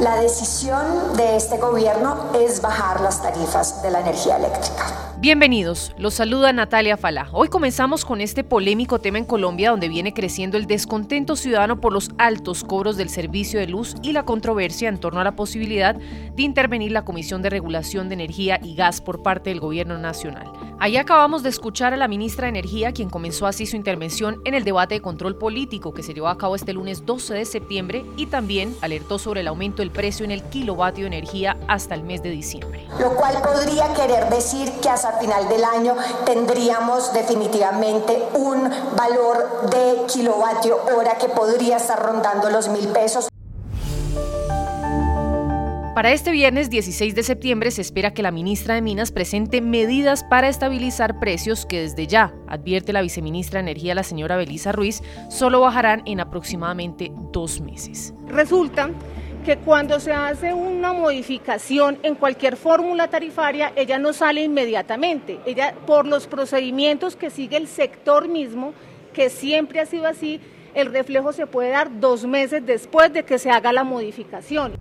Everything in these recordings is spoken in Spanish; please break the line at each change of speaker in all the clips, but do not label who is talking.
La decisión de este gobierno es bajar las tarifas de la energía eléctrica.
Bienvenidos, los saluda Natalia Falá. Hoy comenzamos con este polémico tema en Colombia donde viene creciendo el descontento ciudadano por los altos cobros del servicio de luz y la controversia en torno a la posibilidad de intervenir la Comisión de Regulación de Energía y Gas por parte del Gobierno Nacional. Ahí acabamos de escuchar a la ministra de Energía, quien comenzó así su intervención en el debate de control político que se llevó a cabo este lunes 12 de septiembre y también alertó sobre el aumento del precio en el kilovatio de energía hasta el mes de diciembre.
Lo cual podría querer decir que hasta final del año tendríamos definitivamente un valor de kilovatio hora que podría estar rondando los mil pesos.
Para este viernes 16 de septiembre se espera que la ministra de Minas presente medidas para estabilizar precios que desde ya, advierte la viceministra de Energía, la señora Belisa Ruiz, solo bajarán en aproximadamente dos meses.
Resulta que cuando se hace una modificación en cualquier fórmula tarifaria, ella no sale inmediatamente. Ella, por los procedimientos que sigue el sector mismo, que siempre ha sido así, el reflejo se puede dar dos meses después de que se haga la modificación.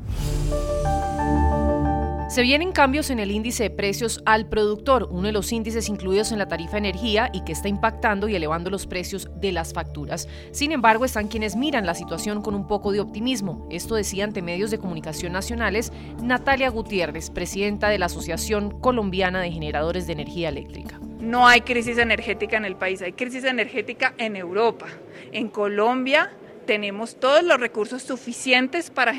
Se vienen cambios en el índice de precios al productor, uno de los índices incluidos en la tarifa de energía y que está impactando y elevando los precios de las facturas. Sin embargo, están quienes miran la situación con un poco de optimismo. Esto decía ante medios de comunicación nacionales Natalia Gutiérrez, presidenta de la Asociación Colombiana de Generadores de Energía Eléctrica.
No hay crisis energética en el país, hay crisis energética en Europa. En Colombia tenemos todos los recursos suficientes para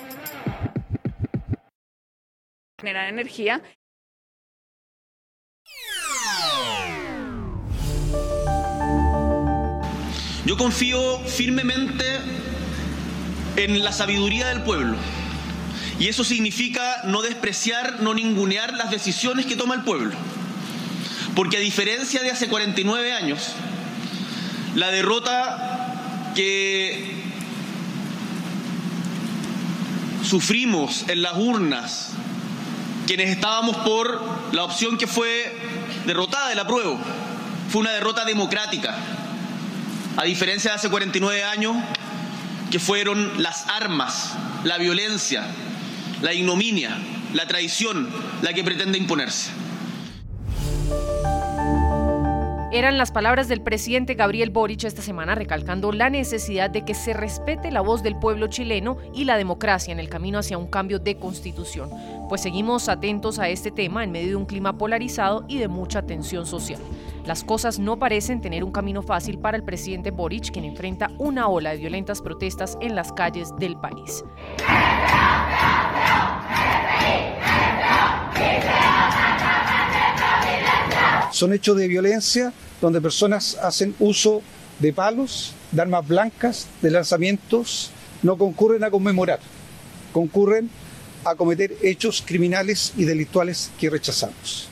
generar energía.
Yo confío firmemente en la sabiduría del pueblo. Y eso significa no despreciar, no ningunear las decisiones que toma el pueblo. Porque a diferencia de hace 49 años, la derrota que sufrimos en las urnas quienes estábamos por la opción que fue derrotada de la prueba. Fue una derrota democrática, a diferencia de hace 49 años, que fueron las armas, la violencia, la ignominia, la traición, la que pretende imponerse.
Eran las palabras del presidente Gabriel Boric esta semana recalcando la necesidad de que se respete la voz del pueblo chileno y la democracia en el camino hacia un cambio de constitución. Pues seguimos atentos a este tema en medio de un clima polarizado y de mucha tensión social. Las cosas no parecen tener un camino fácil para el presidente Boric, quien enfrenta una ola de violentas protestas en las calles del país.
Son hechos de violencia donde personas hacen uso de palos, de armas blancas, de lanzamientos, no concurren a conmemorar, concurren a cometer hechos criminales y delictuales que rechazamos.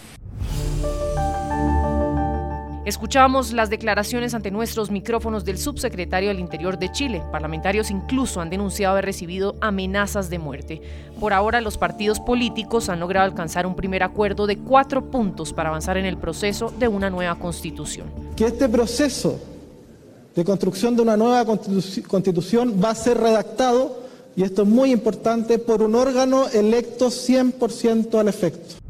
Escuchamos las declaraciones ante nuestros micrófonos del subsecretario del Interior de Chile. Parlamentarios incluso han denunciado haber recibido amenazas de muerte. Por ahora, los partidos políticos han logrado alcanzar un primer acuerdo de cuatro puntos para avanzar en el proceso de una nueva constitución.
Que este proceso de construcción de una nueva constitución va a ser redactado, y esto es muy importante, por un órgano electo 100% al efecto.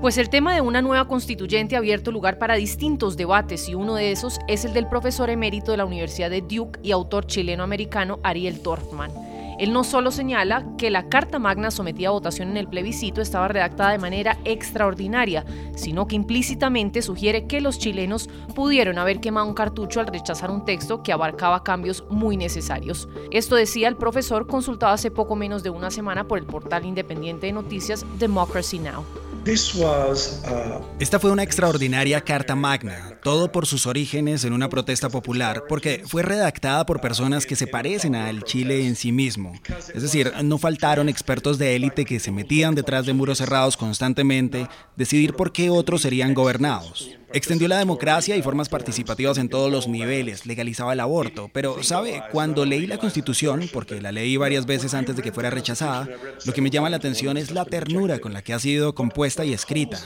Pues el tema de una nueva constituyente ha abierto lugar para distintos debates y uno de esos es el del profesor emérito de la Universidad de Duke y autor chileno-americano Ariel Dorfman. Él no solo señala que la Carta Magna sometida a votación en el plebiscito estaba redactada de manera extraordinaria, sino que implícitamente sugiere que los chilenos pudieron haber quemado un cartucho al rechazar un texto que abarcaba cambios muy necesarios. Esto decía el profesor consultado hace poco menos de una semana por el portal independiente de noticias Democracy Now!
Uh, Esta fue una extraordinaria carta magna, todo por sus orígenes en una protesta popular, porque fue redactada por personas que se parecen al Chile en sí mismo. Es decir, no faltaron expertos de élite que se metían detrás de muros cerrados constantemente, decidir por qué otros serían gobernados. Extendió la democracia y formas participativas en todos los niveles, legalizaba el aborto, pero, ¿sabe? Cuando leí la Constitución, porque la leí varias veces antes de que fuera rechazada, lo que me llama la atención es la ternura con la que ha sido compuesta y escrita.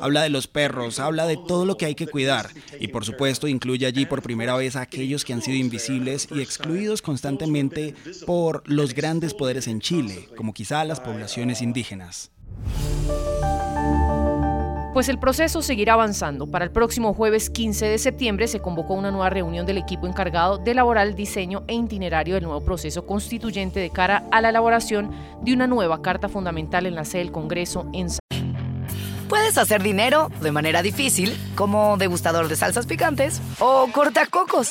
Habla de los perros, habla de todo lo que hay que cuidar, y por supuesto incluye allí por primera vez a aquellos que han sido invisibles y excluidos constantemente por los grandes poderes en Chile, como quizá las poblaciones indígenas.
Pues el proceso seguirá avanzando. Para el próximo jueves 15 de septiembre se convocó una nueva reunión del equipo encargado de elaborar el diseño e itinerario del nuevo proceso constituyente de cara a la elaboración de una nueva carta fundamental en la sede del Congreso en
Puedes hacer dinero de manera difícil, como degustador de salsas picantes, o cortacocos,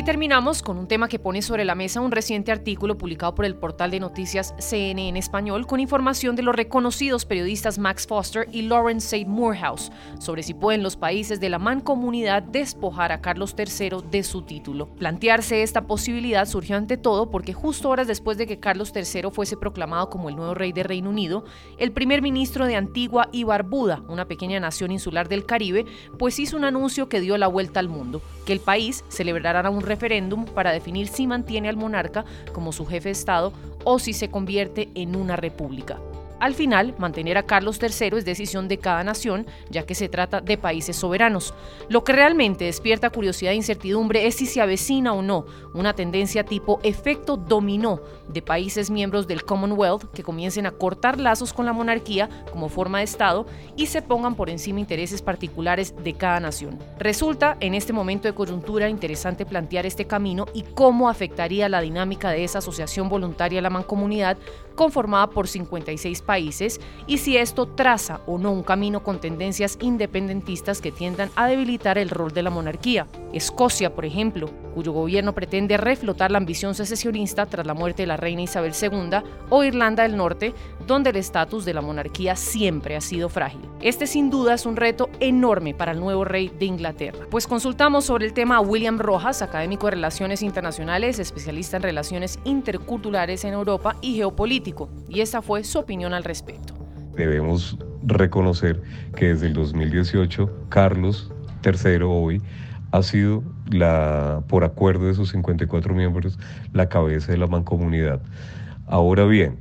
Y terminamos con un tema que pone sobre la mesa un reciente artículo publicado por el portal de noticias CNN español con información de los reconocidos periodistas Max Foster y Lawrence Said Morehouse sobre si pueden los países de la mancomunidad despojar a Carlos III de su título. Plantearse esta posibilidad surgió ante todo porque justo horas después de que Carlos III fuese proclamado como el nuevo rey de Reino Unido, el primer ministro de Antigua y Barbuda, una pequeña nación insular del Caribe, pues hizo un anuncio que dio la vuelta al mundo, que el país celebrará un referéndum para definir si mantiene al monarca como su jefe de Estado o si se convierte en una república. Al final, mantener a Carlos III es decisión de cada nación, ya que se trata de países soberanos. Lo que realmente despierta curiosidad e incertidumbre es si se avecina o no una tendencia tipo efecto dominó de países miembros del Commonwealth que comiencen a cortar lazos con la monarquía como forma de Estado y se pongan por encima intereses particulares de cada nación. Resulta en este momento de coyuntura interesante plantear este camino y cómo afectaría la dinámica de esa asociación voluntaria a la mancomunidad conformada por 56 países y si esto traza o no un camino con tendencias independentistas que tiendan a debilitar el rol de la monarquía. Escocia, por ejemplo, cuyo gobierno pretende reflotar la ambición secesionista tras la muerte de la reina Isabel II, o Irlanda del Norte, donde el estatus de la monarquía siempre ha sido frágil. Este sin duda es un reto enorme para el nuevo rey de Inglaterra. Pues consultamos sobre el tema a William Rojas, académico de Relaciones Internacionales, especialista en relaciones interculturales en Europa y geopolítico, y esta fue su opinión al respecto.
Debemos reconocer que desde el 2018 Carlos III hoy ha sido, la, por acuerdo de sus 54 miembros, la cabeza de la mancomunidad. Ahora bien,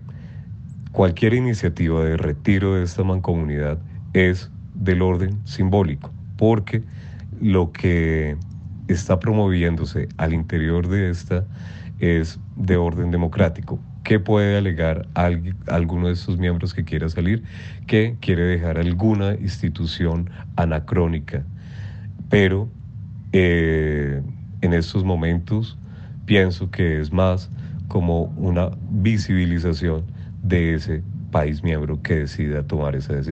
cualquier iniciativa de retiro de esta mancomunidad es del orden simbólico, porque lo que está promoviéndose al interior de esta es de orden democrático. ¿Qué puede alegar alguno de estos miembros que quiera salir? Que quiere dejar alguna institución anacrónica, pero eh, en estos momentos pienso que es más como una visibilización de ese país miembro que decida tomar esa decisión.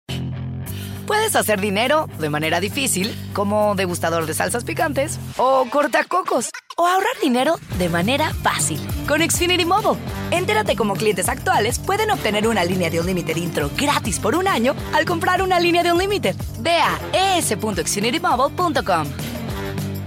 Puedes hacer dinero de manera difícil, como degustador de salsas picantes, o cortacocos, o ahorrar dinero de manera fácil con Xfinity Mobile. Entérate cómo clientes actuales pueden obtener una línea de un límite intro gratis por un año al comprar una línea de un límite. Ve a es.xfinitymobile.com.